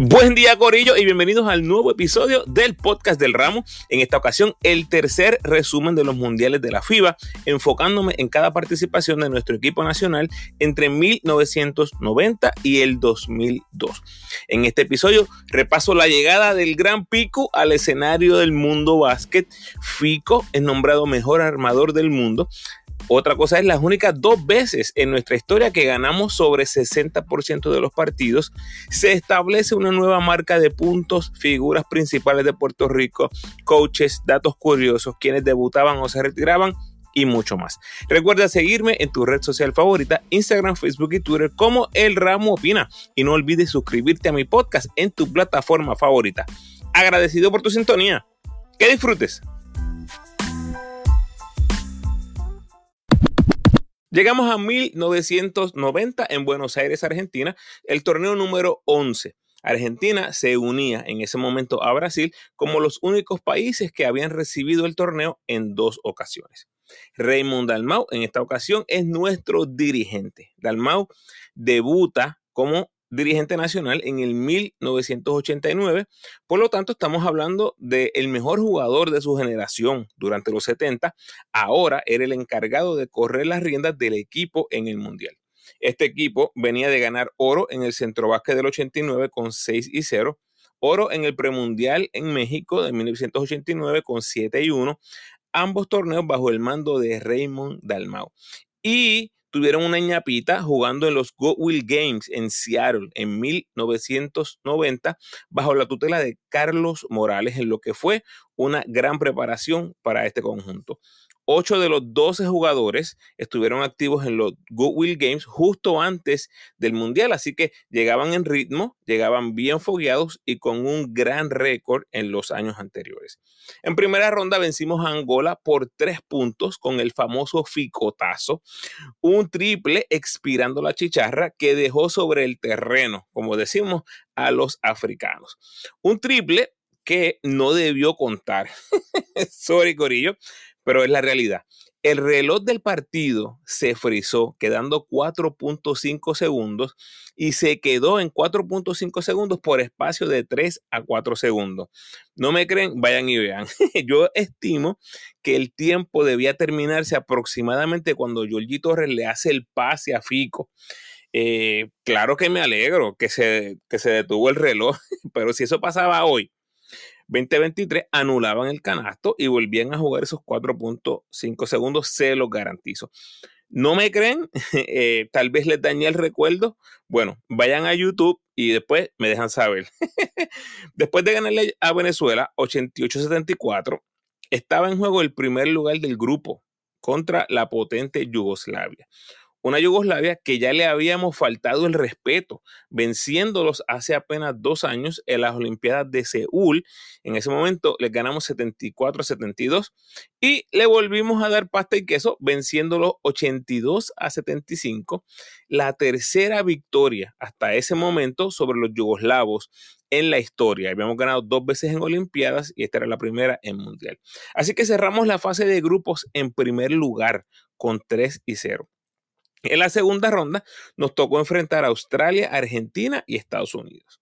Buen día, Corillo, y bienvenidos al nuevo episodio del podcast del ramo. En esta ocasión, el tercer resumen de los mundiales de la FIBA, enfocándome en cada participación de nuestro equipo nacional entre 1990 y el 2002. En este episodio, repaso la llegada del Gran Pico al escenario del mundo básquet. Fico es nombrado mejor armador del mundo. Otra cosa es las únicas dos veces en nuestra historia que ganamos sobre 60% de los partidos, se establece una nueva marca de puntos, figuras principales de Puerto Rico, coaches, datos curiosos, quienes debutaban o se retiraban y mucho más. Recuerda seguirme en tu red social favorita, Instagram, Facebook y Twitter como El Ramo Opina y no olvides suscribirte a mi podcast en tu plataforma favorita. Agradecido por tu sintonía. Que disfrutes. Llegamos a 1990 en Buenos Aires, Argentina, el torneo número 11. Argentina se unía en ese momento a Brasil como los únicos países que habían recibido el torneo en dos ocasiones. Raymond Dalmau en esta ocasión es nuestro dirigente. Dalmau debuta como dirigente nacional en el 1989. Por lo tanto, estamos hablando del el mejor jugador de su generación durante los 70. Ahora era el encargado de correr las riendas del equipo en el Mundial. Este equipo venía de ganar oro en el Centro Básquet del 89 con 6 y 0, oro en el Premundial en México de 1989 con 7 y 1, ambos torneos bajo el mando de Raymond Dalmau. Y tuvieron una ñapita jugando en los Goodwill Games en Seattle en 1990 bajo la tutela de Carlos Morales en lo que fue una gran preparación para este conjunto. Ocho de los 12 jugadores estuvieron activos en los Goodwill Games justo antes del Mundial, así que llegaban en ritmo, llegaban bien fogueados y con un gran récord en los años anteriores. En primera ronda vencimos a Angola por tres puntos con el famoso ficotazo, un triple expirando la chicharra que dejó sobre el terreno, como decimos, a los africanos. Un triple que no debió contar. Sorry, Corillo, pero es la realidad. El reloj del partido se frizó quedando 4.5 segundos y se quedó en 4.5 segundos por espacio de 3 a 4 segundos. No me creen, vayan y vean. Yo estimo que el tiempo debía terminarse aproximadamente cuando Giorgi Torres le hace el pase a Fico. Eh, claro que me alegro que se, que se detuvo el reloj, pero si eso pasaba hoy, 2023 anulaban el canasto y volvían a jugar esos 4.5 segundos, se los garantizo. ¿No me creen? Eh, tal vez les dañé el recuerdo. Bueno, vayan a YouTube y después me dejan saber. después de ganarle a Venezuela 88-74, estaba en juego el primer lugar del grupo contra la potente Yugoslavia una Yugoslavia que ya le habíamos faltado el respeto, venciéndolos hace apenas dos años en las Olimpiadas de Seúl. En ese momento les ganamos 74 a 72 y le volvimos a dar pasta y queso, venciéndolos 82 a 75. La tercera victoria hasta ese momento sobre los yugoslavos en la historia. Habíamos ganado dos veces en Olimpiadas y esta era la primera en Mundial. Así que cerramos la fase de grupos en primer lugar con 3 y 0. En la segunda ronda nos tocó enfrentar a Australia, Argentina y Estados Unidos.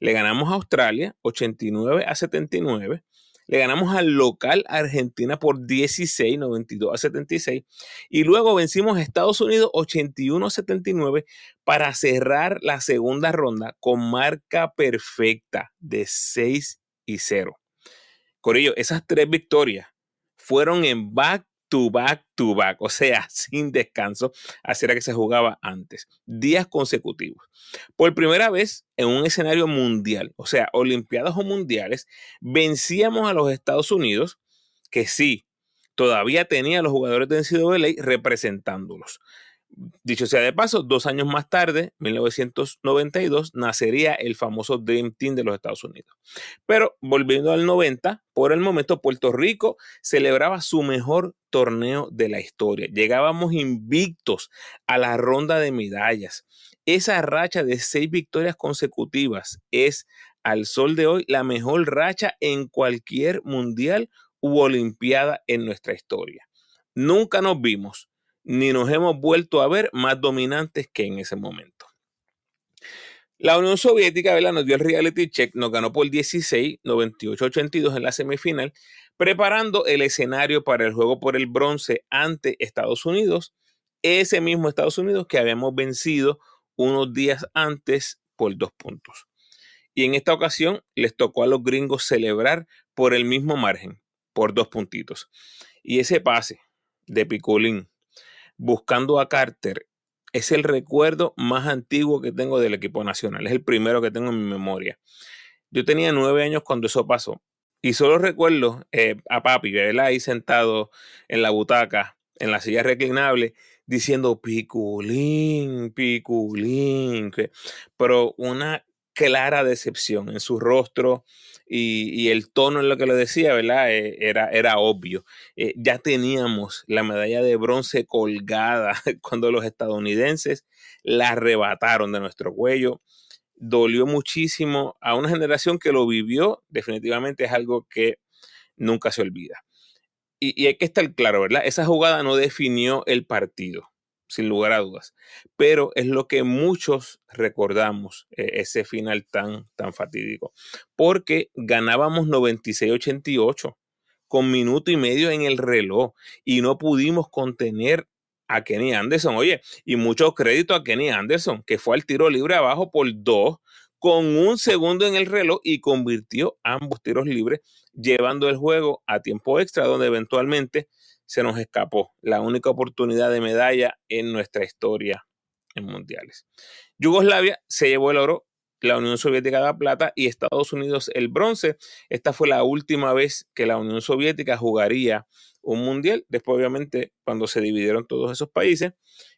Le ganamos a Australia 89 a 79. Le ganamos al local Argentina por 16, 92 a 76. Y luego vencimos a Estados Unidos 81 a 79 para cerrar la segunda ronda con marca perfecta de 6 y 0. Corillo, esas tres victorias fueron en back to back to back, o sea, sin descanso, así era que se jugaba antes, días consecutivos. Por primera vez en un escenario mundial, o sea, Olimpiadas o Mundiales, vencíamos a los Estados Unidos, que sí, todavía tenía a los jugadores de NCAA representándolos. Dicho sea de paso, dos años más tarde, 1992, nacería el famoso Dream Team de los Estados Unidos. Pero volviendo al 90, por el momento Puerto Rico celebraba su mejor torneo de la historia. Llegábamos invictos a la ronda de medallas. Esa racha de seis victorias consecutivas es al sol de hoy la mejor racha en cualquier mundial u olimpiada en nuestra historia. Nunca nos vimos ni nos hemos vuelto a ver más dominantes que en ese momento. La Unión Soviética ¿verdad? nos dio el reality check, nos ganó por 16, 98-82 en la semifinal, preparando el escenario para el juego por el bronce ante Estados Unidos, ese mismo Estados Unidos que habíamos vencido unos días antes por dos puntos. Y en esta ocasión les tocó a los gringos celebrar por el mismo margen, por dos puntitos. Y ese pase de Picolín buscando a Carter es el recuerdo más antiguo que tengo del equipo nacional. Es el primero que tengo en mi memoria. Yo tenía nueve años cuando eso pasó. Y solo recuerdo eh, a papi, ¿verdad? Ahí sentado en la butaca, en la silla reclinable, diciendo piculín, piculín. Pero una clara decepción en su rostro y, el tono en lo que le decía, ¿verdad? Eh, era, era obvio. Eh, ya teníamos la medalla de bronce colgada cuando los estadounidenses la arrebataron de nuestro cuello. Dolió muchísimo a una generación que lo vivió. Definitivamente es algo que nunca se olvida. Y, y hay que estar claro, ¿verdad? Esa jugada no definió el partido sin lugar a dudas. Pero es lo que muchos recordamos, eh, ese final tan, tan fatídico. Porque ganábamos 96-88 con minuto y medio en el reloj y no pudimos contener a Kenny Anderson. Oye, y mucho crédito a Kenny Anderson, que fue al tiro libre abajo por dos con un segundo en el reloj y convirtió ambos tiros libres, llevando el juego a tiempo extra, donde eventualmente se nos escapó la única oportunidad de medalla en nuestra historia en mundiales. Yugoslavia se llevó el oro, la Unión Soviética la plata y Estados Unidos el bronce. Esta fue la última vez que la Unión Soviética jugaría un mundial. Después, obviamente, cuando se dividieron todos esos países,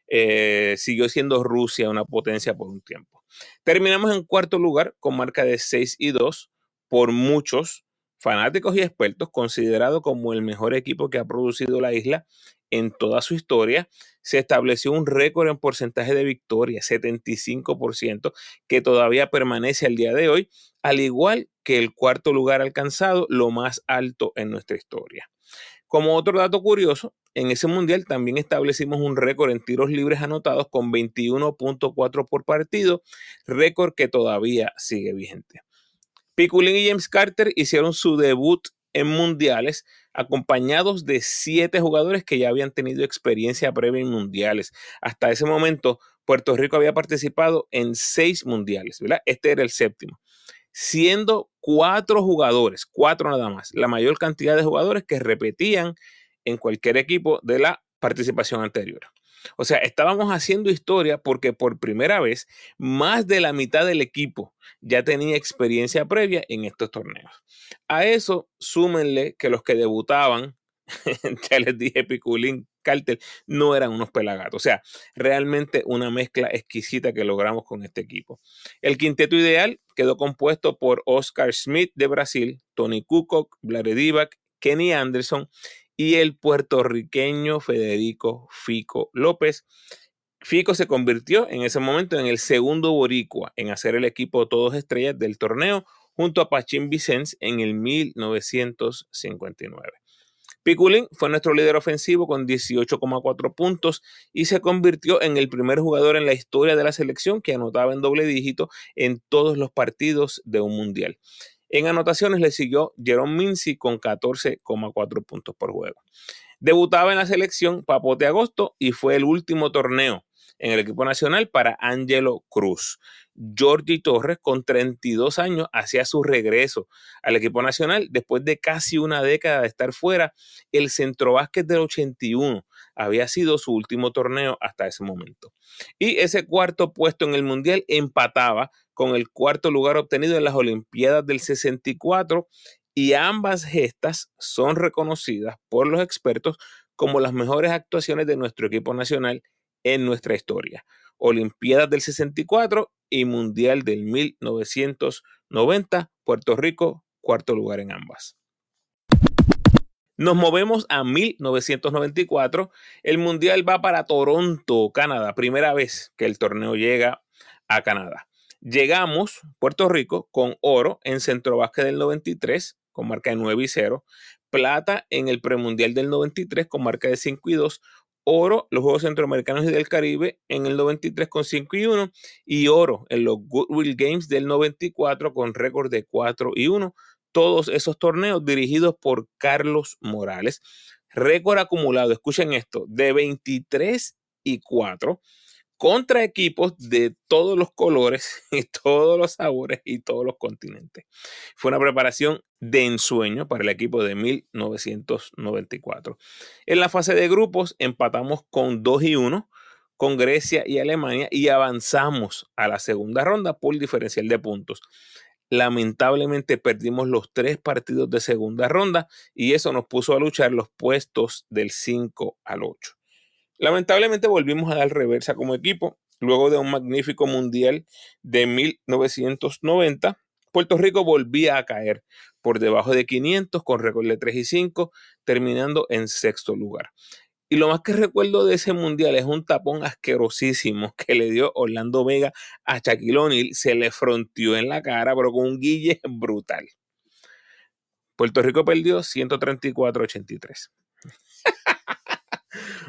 eh, siguió siendo Rusia una potencia por un tiempo. Terminamos en cuarto lugar con marca de 6 y 2 por muchos fanáticos y expertos, considerado como el mejor equipo que ha producido la isla en toda su historia, se estableció un récord en porcentaje de victoria, 75%, que todavía permanece al día de hoy, al igual que el cuarto lugar alcanzado, lo más alto en nuestra historia. Como otro dato curioso, en ese mundial también establecimos un récord en tiros libres anotados con 21.4 por partido, récord que todavía sigue vigente. Piculín y James Carter hicieron su debut en mundiales acompañados de siete jugadores que ya habían tenido experiencia previa en mundiales. Hasta ese momento, Puerto Rico había participado en seis mundiales, ¿verdad? Este era el séptimo. Siendo cuatro jugadores, cuatro nada más, la mayor cantidad de jugadores que repetían en cualquier equipo de la participación anterior. O sea, estábamos haciendo historia porque por primera vez más de la mitad del equipo ya tenía experiencia previa en estos torneos. A eso súmenle que los que debutaban, ya les dije Piculín, Cartel, no eran unos pelagatos. O sea, realmente una mezcla exquisita que logramos con este equipo. El quinteto ideal quedó compuesto por Oscar Smith de Brasil, Tony Kukoc, Divac, Kenny Anderson y el puertorriqueño Federico Fico López. Fico se convirtió en ese momento en el segundo boricua en hacer el equipo todos estrellas del torneo junto a Pachín Vicens en el 1959. Piculín fue nuestro líder ofensivo con 18,4 puntos y se convirtió en el primer jugador en la historia de la selección que anotaba en doble dígito en todos los partidos de un mundial. En anotaciones le siguió Jerome Mincy con 14,4 puntos por juego. Debutaba en la selección Papote Agosto y fue el último torneo en el equipo nacional para Angelo Cruz. Jordi Torres, con 32 años, hacía su regreso al equipo nacional después de casi una década de estar fuera. El centrobásquet del 81 había sido su último torneo hasta ese momento. Y ese cuarto puesto en el Mundial empataba con el cuarto lugar obtenido en las Olimpiadas del 64 y ambas gestas son reconocidas por los expertos como las mejores actuaciones de nuestro equipo nacional en nuestra historia. Olimpiadas del 64 y Mundial del 1990, Puerto Rico, cuarto lugar en ambas. Nos movemos a 1994. El Mundial va para Toronto, Canadá. Primera vez que el torneo llega a Canadá. Llegamos, Puerto Rico, con oro en Centro Básquet del 93, con marca de 9 y 0. Plata en el premundial del 93, con marca de 5 y 2. oro los Juegos Centroamericanos y del Caribe en el 93 con 5 y 1 y oro en los Goodwill Games del 94 con récord de 4 y 1. Todos esos torneos dirigidos por Carlos Morales. Récord acumulado, escuchen esto, de 23 y 4 contra equipos de todos los colores y todos los sabores y todos los continentes. Fue una preparación de ensueño para el equipo de 1994. En la fase de grupos empatamos con 2 y 1 con Grecia y Alemania y avanzamos a la segunda ronda por diferencial de puntos. Lamentablemente perdimos los tres partidos de segunda ronda y eso nos puso a luchar los puestos del 5 al 8. Lamentablemente volvimos a dar reversa como equipo. Luego de un magnífico mundial de 1990, Puerto Rico volvía a caer por debajo de 500 con récord de 3 y 5, terminando en sexto lugar. Y lo más que recuerdo de ese mundial es un tapón asquerosísimo que le dio Orlando Vega a Shaquille O'Neal. Se le fronteó en la cara, pero con un guille brutal. Puerto Rico perdió 134-83.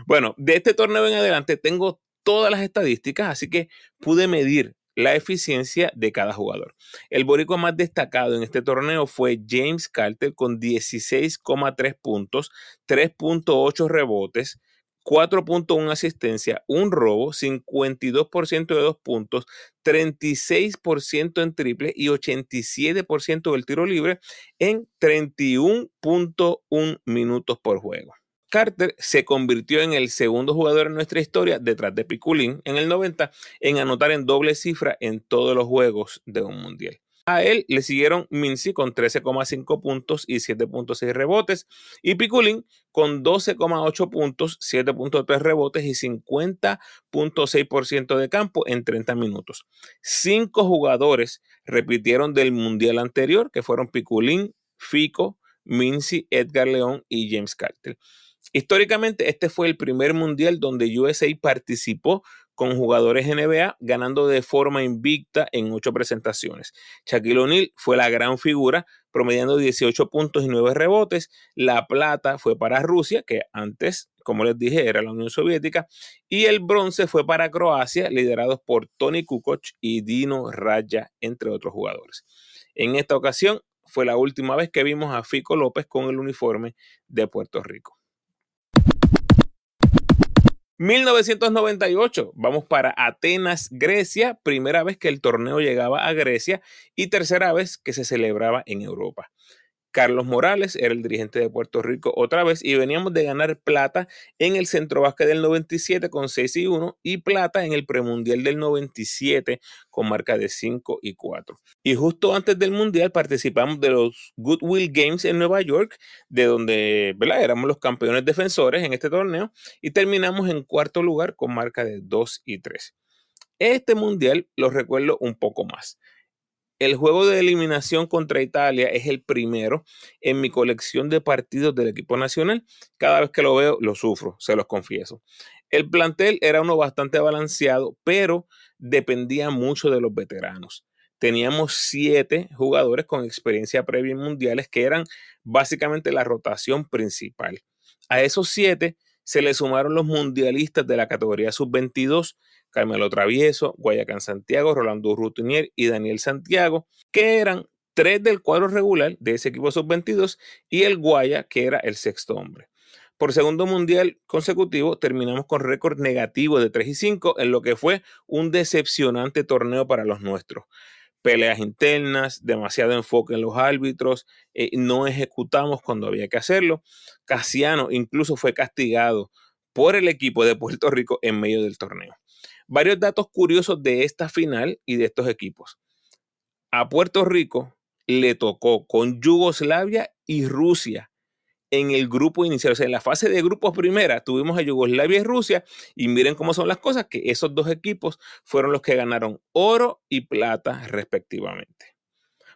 Bueno, de este torneo en adelante tengo todas las estadísticas, así que pude medir la eficiencia de cada jugador. El boricua más destacado en este torneo fue James Carter con 16,3 puntos, 3.8 rebotes, 4.1 asistencia, un robo, 52% de dos puntos, 36% en triple y 87% del tiro libre en 31.1 minutos por juego. Carter se convirtió en el segundo jugador en nuestra historia, detrás de Piculín en el 90, en anotar en doble cifra en todos los juegos de un mundial. A él le siguieron Mincy con 13,5 puntos y 7.6 rebotes y Piculín con 12,8 puntos, 7.3 rebotes y 50.6% de campo en 30 minutos. Cinco jugadores repitieron del mundial anterior, que fueron Piculín, Fico, Mincy, Edgar León y James Carter. Históricamente, este fue el primer mundial donde USA participó con jugadores NBA, ganando de forma invicta en ocho presentaciones. Shaquille O'Neal fue la gran figura, promediando 18 puntos y 9 rebotes. La plata fue para Rusia, que antes, como les dije, era la Unión Soviética. Y el bronce fue para Croacia, liderados por Tony Kukoc y Dino Raya, entre otros jugadores. En esta ocasión fue la última vez que vimos a Fico López con el uniforme de Puerto Rico. 1998, vamos para Atenas, Grecia, primera vez que el torneo llegaba a Grecia y tercera vez que se celebraba en Europa. Carlos Morales era el dirigente de Puerto Rico otra vez y veníamos de ganar plata en el Centro Básquet del 97 con 6 y 1 y plata en el Premundial del 97 con marca de 5 y 4. Y justo antes del Mundial participamos de los Goodwill Games en Nueva York, de donde ¿verdad? éramos los campeones defensores en este torneo y terminamos en cuarto lugar con marca de 2 y 3. Este Mundial lo recuerdo un poco más. El juego de eliminación contra Italia es el primero en mi colección de partidos del equipo nacional. Cada vez que lo veo, lo sufro, se los confieso. El plantel era uno bastante balanceado, pero dependía mucho de los veteranos. Teníamos siete jugadores con experiencia previa en mundiales que eran básicamente la rotación principal. A esos siete se le sumaron los mundialistas de la categoría sub-22 Carmelo Travieso, Guayacán Santiago, Rolando Rutinier y Daniel Santiago, que eran tres del cuadro regular de ese equipo sub-22 y el Guaya, que era el sexto hombre. Por segundo mundial consecutivo terminamos con récord negativo de 3 y 5 en lo que fue un decepcionante torneo para los nuestros. Peleas internas, demasiado enfoque en los árbitros, eh, no ejecutamos cuando había que hacerlo. Casiano incluso fue castigado por el equipo de Puerto Rico en medio del torneo. Varios datos curiosos de esta final y de estos equipos. A Puerto Rico le tocó con Yugoslavia y Rusia en el grupo inicial. O sea, en la fase de grupos primera tuvimos a Yugoslavia y Rusia y miren cómo son las cosas, que esos dos equipos fueron los que ganaron oro y plata respectivamente.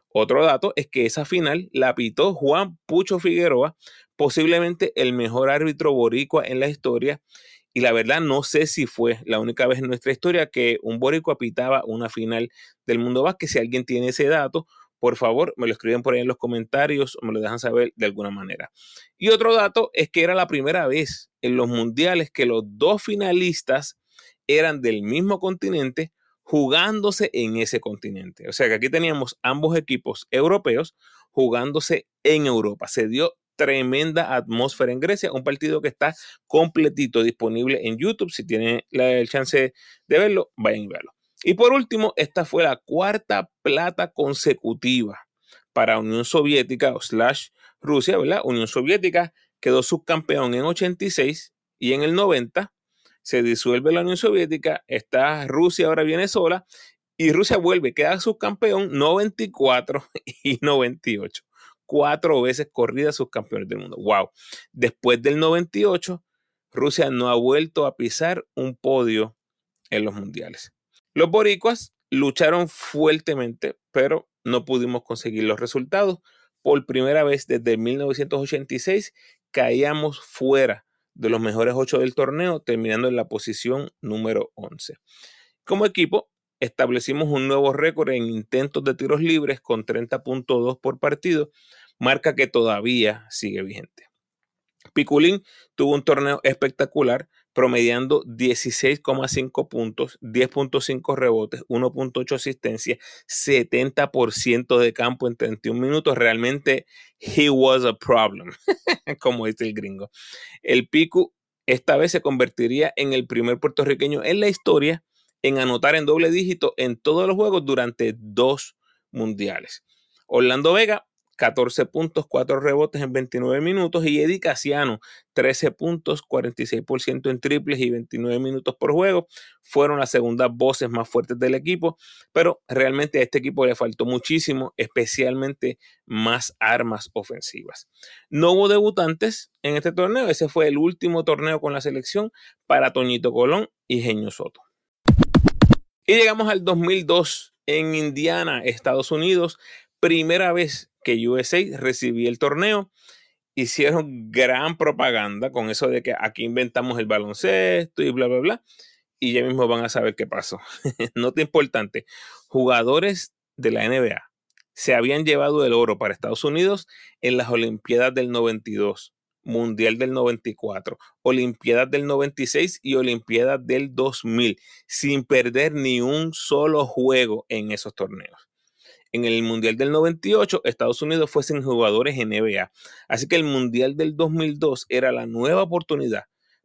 Otro dato es que esa final la pitó Juan Pucho Figueroa, posiblemente el mejor árbitro boricua en la historia y la verdad no sé si fue la única vez en nuestra historia que un boricua pitaba una final del mundo básquet. Si alguien tiene ese dato, por favor, me lo escriben por ahí en los comentarios o me lo dejan saber de alguna manera. Y otro dato es que era la primera vez en los mundiales que los dos finalistas eran del mismo continente jugándose en ese continente. O sea que aquí teníamos ambos equipos europeos jugándose en Europa. Se dio tremenda atmósfera en Grecia, un partido que está completito disponible en YouTube. Si tienen el chance de verlo, vayan y verlo. Y por último, esta fue la cuarta plata consecutiva para Unión Soviética o slash Rusia, ¿verdad? Unión Soviética quedó subcampeón en 86 y en el 90 se disuelve la Unión Soviética, está Rusia, ahora viene sola y Rusia vuelve, queda subcampeón 94 y 98. Cuatro veces corrida subcampeones del mundo. ¡Wow! Después del 98, Rusia no ha vuelto a pisar un podio en los mundiales. Los boricuas lucharon fuertemente, pero no pudimos conseguir los resultados. Por primera vez desde 1986 caíamos fuera de los mejores ocho del torneo, terminando en la posición número 11. Como equipo, establecimos un nuevo récord en intentos de tiros libres con 30.2 por partido, marca que todavía sigue vigente. Piculín tuvo un torneo espectacular, promediando 16,5 puntos, 10.5 rebotes, 1.8 asistencia, 70% de campo en 31 minutos. Realmente, he was a problem, como dice el gringo. El Pico esta vez se convertiría en el primer puertorriqueño en la historia en anotar en doble dígito en todos los juegos durante dos mundiales. Orlando Vega 14 puntos, 4 rebotes en 29 minutos. Y Eddie Casiano, 13 puntos, 46% en triples y 29 minutos por juego. Fueron las segundas voces más fuertes del equipo, pero realmente a este equipo le faltó muchísimo, especialmente más armas ofensivas. No hubo debutantes en este torneo. Ese fue el último torneo con la selección para Toñito Colón y Genio Soto. Y llegamos al 2002 en Indiana, Estados Unidos. Primera vez que USA recibía el torneo. Hicieron gran propaganda con eso de que aquí inventamos el baloncesto y bla, bla, bla. Y ya mismo van a saber qué pasó. Nota importante, jugadores de la NBA se habían llevado el oro para Estados Unidos en las Olimpiadas del 92, Mundial del 94, Olimpiadas del 96 y Olimpiadas del 2000, sin perder ni un solo juego en esos torneos en el Mundial del 98 Estados Unidos fue sin jugadores NBA. Así que el Mundial del 2002 era la nueva oportunidad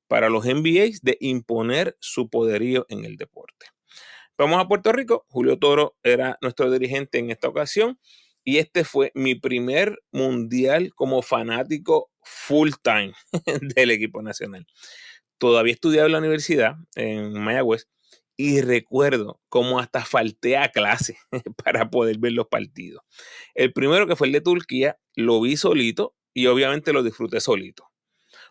para los NBAs de imponer su poderío en el deporte. Vamos a Puerto Rico. Julio Toro era nuestro dirigente en esta ocasión y este fue mi primer mundial como fanático full time del equipo nacional. Todavía estudiaba en la universidad en Mayagüez y recuerdo cómo hasta falté a clase para poder ver los partidos. El primero que fue el de Turquía, lo vi solito y obviamente lo disfruté solito.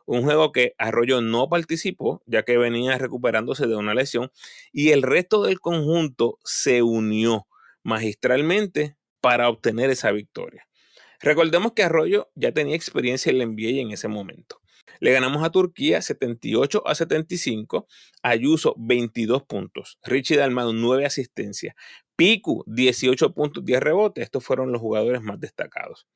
Un juego que Arroyo no participó, ya que venía recuperándose de una lesión, y el resto del conjunto se unió magistralmente para obtener esa victoria. Recordemos que Arroyo ya tenía experiencia en la NBA en ese momento. Le ganamos a Turquía 78 a 75. Ayuso 22 puntos. Richie Dalmado 9 asistencias. Piku 18 puntos, 10 rebotes. Estos fueron los jugadores más destacados.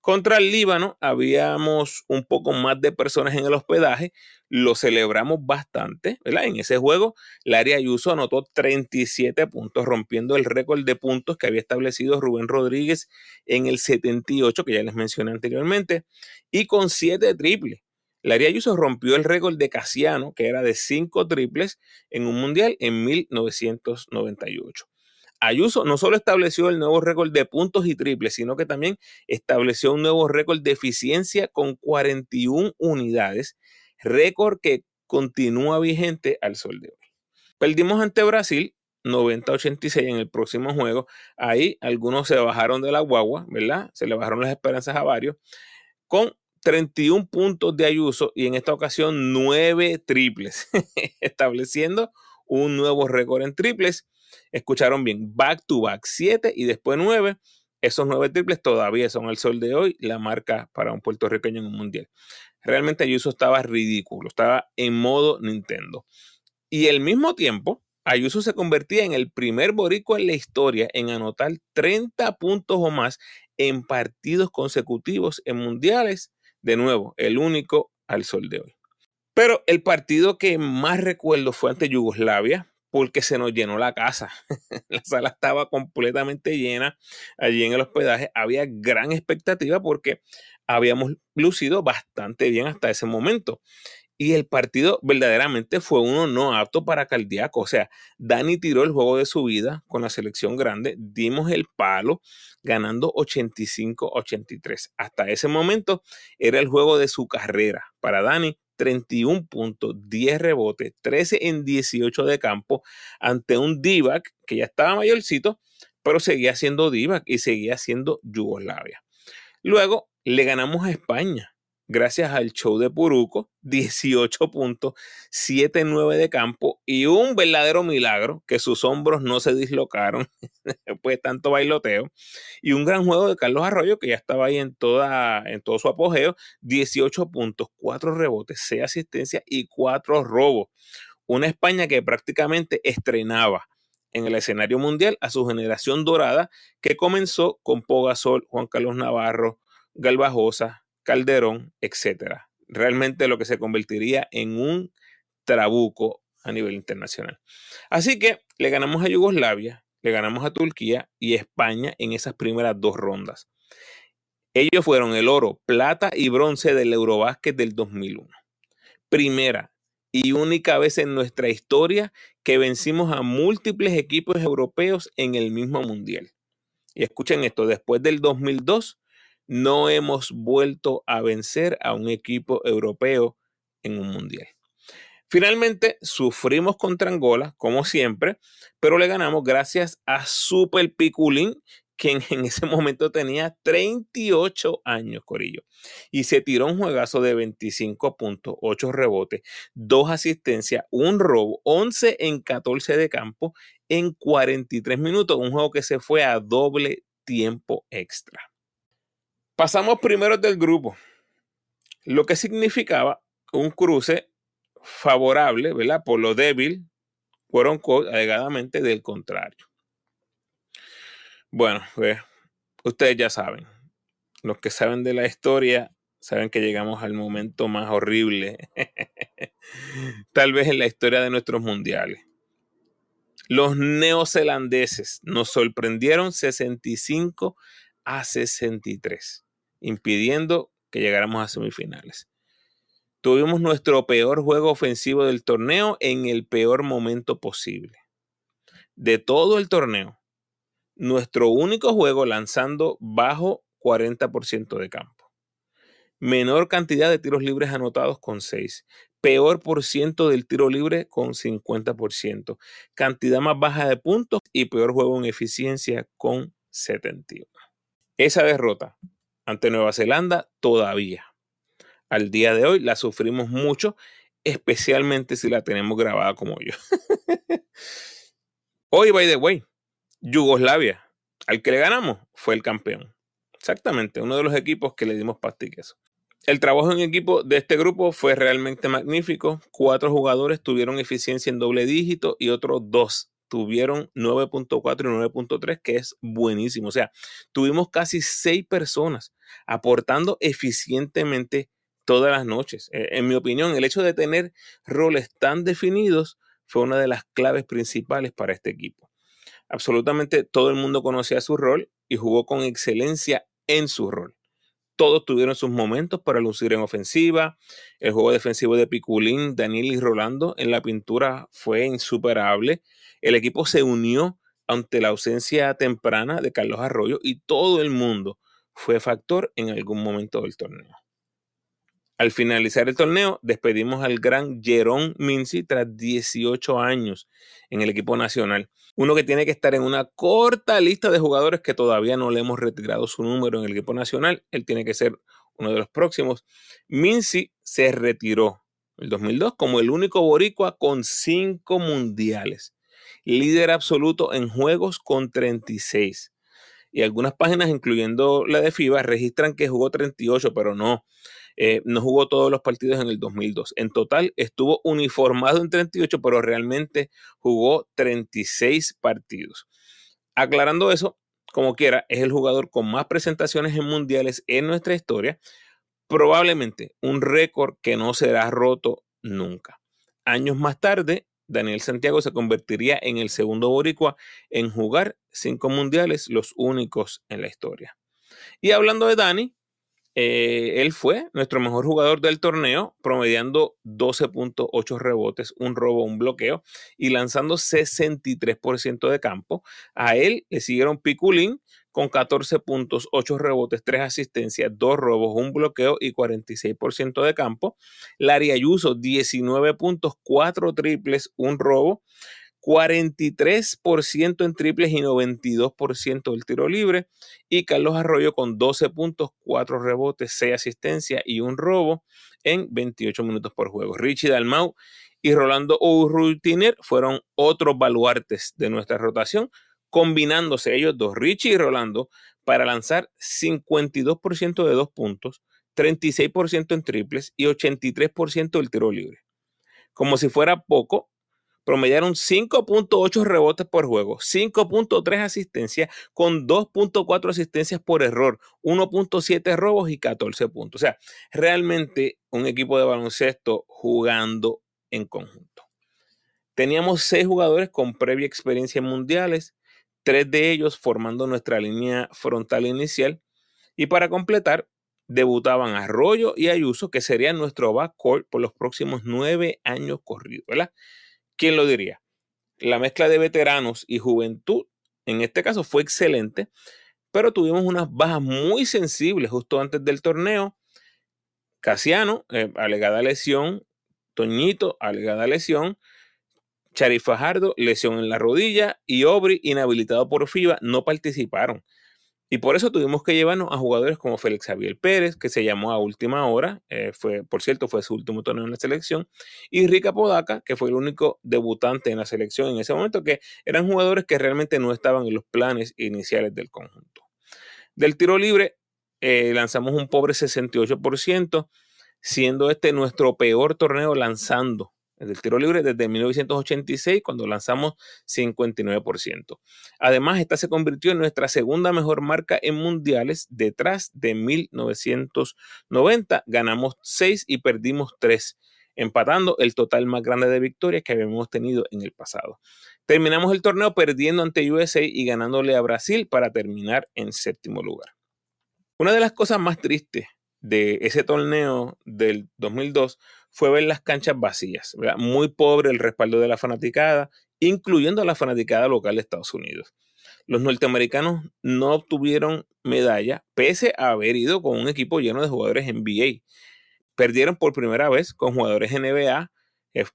Contra el Líbano habíamos un poco más de personas en el hospedaje, lo celebramos bastante. En ese juego, Larry Ayuso anotó 37 puntos, rompiendo el récord de puntos que había establecido Rubén Rodríguez en el 78, que ya les mencioné anteriormente, y con 7 triples. Larry Ayuso rompió el récord de Casiano, que era de cinco triples en un mundial en 1998. Ayuso no solo estableció el nuevo récord de puntos y triples, sino que también estableció un nuevo récord de eficiencia con 41 unidades, récord que continúa vigente al sol de hoy. Perdimos ante Brasil 90-86 en el próximo juego. Ahí algunos se bajaron de la guagua, ¿verdad? Se le bajaron las esperanzas a varios, con 31 puntos de Ayuso y en esta ocasión 9 triples, estableciendo un nuevo récord en triples. Escucharon bien, back to back 7 y después 9. Esos 9 triples todavía son al sol de hoy la marca para un puertorriqueño en un mundial. Realmente Ayuso estaba ridículo, estaba en modo Nintendo. Y al mismo tiempo, Ayuso se convertía en el primer boricua en la historia en anotar 30 puntos o más en partidos consecutivos en mundiales. De nuevo, el único al sol de hoy. Pero el partido que más recuerdo fue ante Yugoslavia, porque se nos llenó la casa. la sala estaba completamente llena allí en el hospedaje. Había gran expectativa porque habíamos lucido bastante bien hasta ese momento. Y el partido verdaderamente fue uno no apto para cardíaco. O sea, Dani tiró el juego de su vida con la selección grande, dimos el palo ganando 85-83. Hasta ese momento era el juego de su carrera. Para Dani, 31 puntos, 10 rebotes, 13 en 18 de campo ante un Divac que ya estaba mayorcito, pero seguía siendo Divac y seguía siendo Yugoslavia. Luego le ganamos a España gracias al show de Puruco, 18 puntos, 7-9 de campo y un verdadero milagro que sus hombros no se dislocaron después de tanto bailoteo y un gran juego de Carlos Arroyo que ya estaba ahí en, toda, en todo su apogeo, 18 puntos, 4 rebotes, 6 asistencias y 4 robos. Una España que prácticamente estrenaba en el escenario mundial a su generación dorada que comenzó con Pogasol, Juan Carlos Navarro, Galvajosa, Calderón, etcétera. Realmente lo que se convertiría en un trabuco a nivel internacional. Así que le ganamos a Yugoslavia, le ganamos a Turquía y España en esas primeras dos rondas. Ellos fueron el oro, plata y bronce del Eurobásquet del 2001. Primera y única vez en nuestra historia que vencimos a múltiples equipos europeos en el mismo mundial. Y escuchen esto, después del 2002 no hemos vuelto a vencer a un equipo europeo en un mundial. Finalmente, sufrimos contra Angola, como siempre, pero le ganamos gracias a Super Piculín, quien en ese momento tenía 38 años, Corillo. Y se tiró un juegazo de 25 puntos, 8 rebotes, 2 asistencias, un robo, 11 en 14 de campo en 43 minutos. Un juego que se fue a doble tiempo extra. Pasamos primero del grupo, lo que significaba un cruce favorable, ¿verdad? Por lo débil, fueron alegadamente del contrario. Bueno, pues ustedes ya saben, los que saben de la historia saben que llegamos al momento más horrible, tal vez en la historia de nuestros mundiales. Los neozelandeses nos sorprendieron 65 a 63 impidiendo que llegáramos a semifinales. Tuvimos nuestro peor juego ofensivo del torneo en el peor momento posible. De todo el torneo, nuestro único juego lanzando bajo 40% de campo. Menor cantidad de tiros libres anotados con 6. Peor por ciento del tiro libre con 50%. Cantidad más baja de puntos y peor juego en eficiencia con 71. Esa derrota ante Nueva Zelanda todavía. Al día de hoy la sufrimos mucho, especialmente si la tenemos grabada como yo. hoy, by the way, Yugoslavia, al que le ganamos, fue el campeón. Exactamente, uno de los equipos que le dimos pastiques. El trabajo en equipo de este grupo fue realmente magnífico. Cuatro jugadores tuvieron eficiencia en doble dígito y otros dos tuvieron 9.4 y 9.3, que es buenísimo. O sea, tuvimos casi seis personas aportando eficientemente todas las noches. Eh, en mi opinión, el hecho de tener roles tan definidos fue una de las claves principales para este equipo. Absolutamente todo el mundo conocía su rol y jugó con excelencia en su rol. Todos tuvieron sus momentos para lucir en ofensiva. El juego defensivo de Piculín, Daniel y Rolando en la pintura fue insuperable. El equipo se unió ante la ausencia temprana de Carlos Arroyo y todo el mundo fue factor en algún momento del torneo. Al finalizar el torneo, despedimos al gran Jerón Minci tras 18 años en el equipo nacional. Uno que tiene que estar en una corta lista de jugadores que todavía no le hemos retirado su número en el equipo nacional. Él tiene que ser uno de los próximos. Minci se retiró en el 2002 como el único boricua con cinco mundiales líder absoluto en juegos con 36. Y algunas páginas, incluyendo la de FIBA, registran que jugó 38, pero no. Eh, no jugó todos los partidos en el 2002. En total estuvo uniformado en 38, pero realmente jugó 36 partidos. Aclarando eso, como quiera, es el jugador con más presentaciones en mundiales en nuestra historia. Probablemente un récord que no será roto nunca. Años más tarde, Daniel Santiago se convertiría en el segundo boricua en jugar cinco mundiales, los únicos en la historia. Y hablando de Dani, eh, él fue nuestro mejor jugador del torneo, promediando 12.8 rebotes, un robo, un bloqueo y lanzando 63% de campo. A él le siguieron Piculín con 14 puntos, 8 rebotes, 3 asistencias, 2 robos, un bloqueo y 46% de campo. Larry Ayuso, 19 puntos, 4 triples, un robo. 43% en triples y 92% del tiro libre. Y Carlos Arroyo con 12 puntos, 4 rebotes, 6 asistencias y un robo en 28 minutos por juego. Richie Dalmau y Rolando Urrutiner fueron otros baluartes de nuestra rotación, combinándose ellos dos, Richie y Rolando, para lanzar 52% de dos puntos, 36% en triples y 83% del tiro libre. Como si fuera poco, promediaron 5.8 rebotes por juego, 5.3 asistencias con 2.4 asistencias por error, 1.7 robos y 14 puntos. O sea, realmente un equipo de baloncesto jugando en conjunto. Teníamos seis jugadores con previa experiencia en mundiales, tres de ellos formando nuestra línea frontal inicial. Y para completar, debutaban Arroyo y Ayuso, que serían nuestro backcourt por los próximos nueve años corridos, ¿verdad? ¿Quién lo diría? La mezcla de veteranos y juventud, en este caso, fue excelente, pero tuvimos unas bajas muy sensibles justo antes del torneo. Casiano, eh, alegada lesión. Toñito, alegada lesión. Chari Fajardo, lesión en la rodilla. Y Obri, inhabilitado por FIBA, no participaron. Y por eso tuvimos que llevarnos a jugadores como Félix Javier Pérez, que se llamó a última hora, eh, fue, por cierto, fue su último torneo en la selección, y Rica Podaca, que fue el único debutante en la selección en ese momento, que eran jugadores que realmente no estaban en los planes iniciales del conjunto. Del tiro libre, eh, lanzamos un pobre 68%, siendo este nuestro peor torneo lanzando del tiro libre desde 1986 cuando lanzamos 59%. Además, esta se convirtió en nuestra segunda mejor marca en mundiales detrás de 1990. Ganamos 6 y perdimos 3, empatando el total más grande de victorias que habíamos tenido en el pasado. Terminamos el torneo perdiendo ante USA y ganándole a Brasil para terminar en séptimo lugar. Una de las cosas más tristes de ese torneo del 2002 fue ver las canchas vacías, muy pobre el respaldo de la fanaticada, incluyendo a la fanaticada local de Estados Unidos. Los norteamericanos no obtuvieron medalla pese a haber ido con un equipo lleno de jugadores NBA. Perdieron por primera vez con jugadores NBA,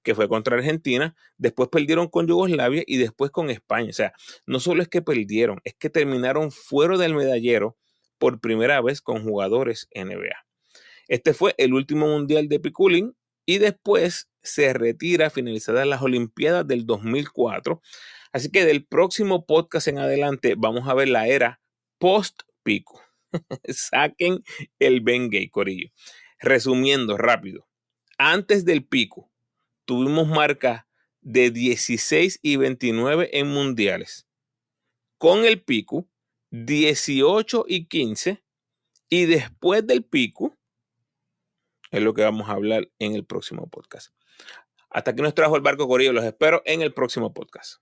que fue contra Argentina, después perdieron con Yugoslavia y después con España. O sea, no solo es que perdieron, es que terminaron fuera del medallero por primera vez con jugadores NBA. Este fue el último mundial de Piculín y después se retira finalizadas las Olimpiadas del 2004. Así que del próximo podcast en adelante vamos a ver la era post-pico. Saquen el Bengay, Corillo. Resumiendo rápido, antes del pico tuvimos marca de 16 y 29 en mundiales. Con el pico 18 y 15. Y después del pico, es lo que vamos a hablar en el próximo podcast. Hasta que nos trajo el barco Corillo, los espero en el próximo podcast.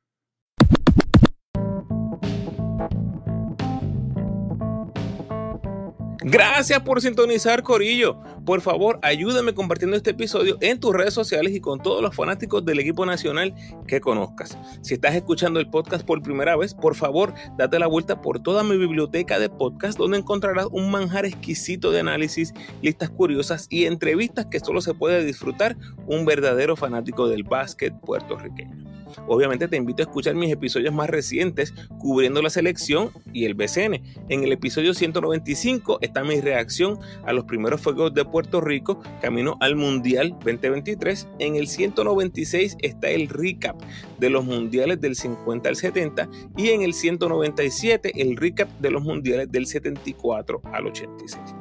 Gracias por sintonizar, Corillo. Por favor, ayúdame compartiendo este episodio en tus redes sociales y con todos los fanáticos del equipo nacional que conozcas. Si estás escuchando el podcast por primera vez, por favor, date la vuelta por toda mi biblioteca de podcast donde encontrarás un manjar exquisito de análisis, listas curiosas y entrevistas que solo se puede disfrutar un verdadero fanático del básquet puertorriqueño. Obviamente te invito a escuchar mis episodios más recientes cubriendo la selección y el BCN. En el episodio 195 está mi reacción a los primeros fuegos de Puerto Rico camino al Mundial 2023. En el 196 está el recap de los mundiales del 50 al 70 y en el 197 el recap de los mundiales del 74 al 86.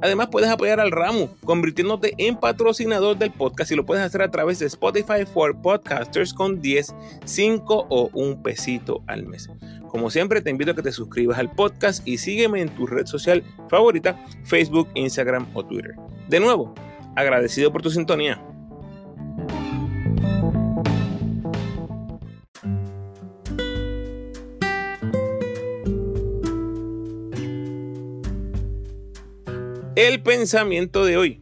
Además, puedes apoyar al ramo convirtiéndote en patrocinador del podcast y lo puedes hacer a través de Spotify for Podcasters con 10, 5 o un pesito al mes. Como siempre, te invito a que te suscribas al podcast y sígueme en tu red social favorita, Facebook, Instagram o Twitter. De nuevo, agradecido por tu sintonía. El pensamiento de hoy.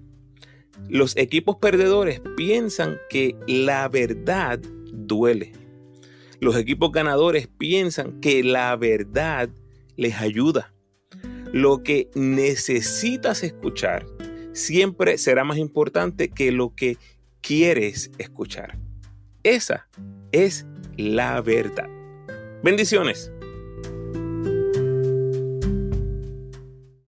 Los equipos perdedores piensan que la verdad duele. Los equipos ganadores piensan que la verdad les ayuda. Lo que necesitas escuchar siempre será más importante que lo que quieres escuchar. Esa es la verdad. Bendiciones.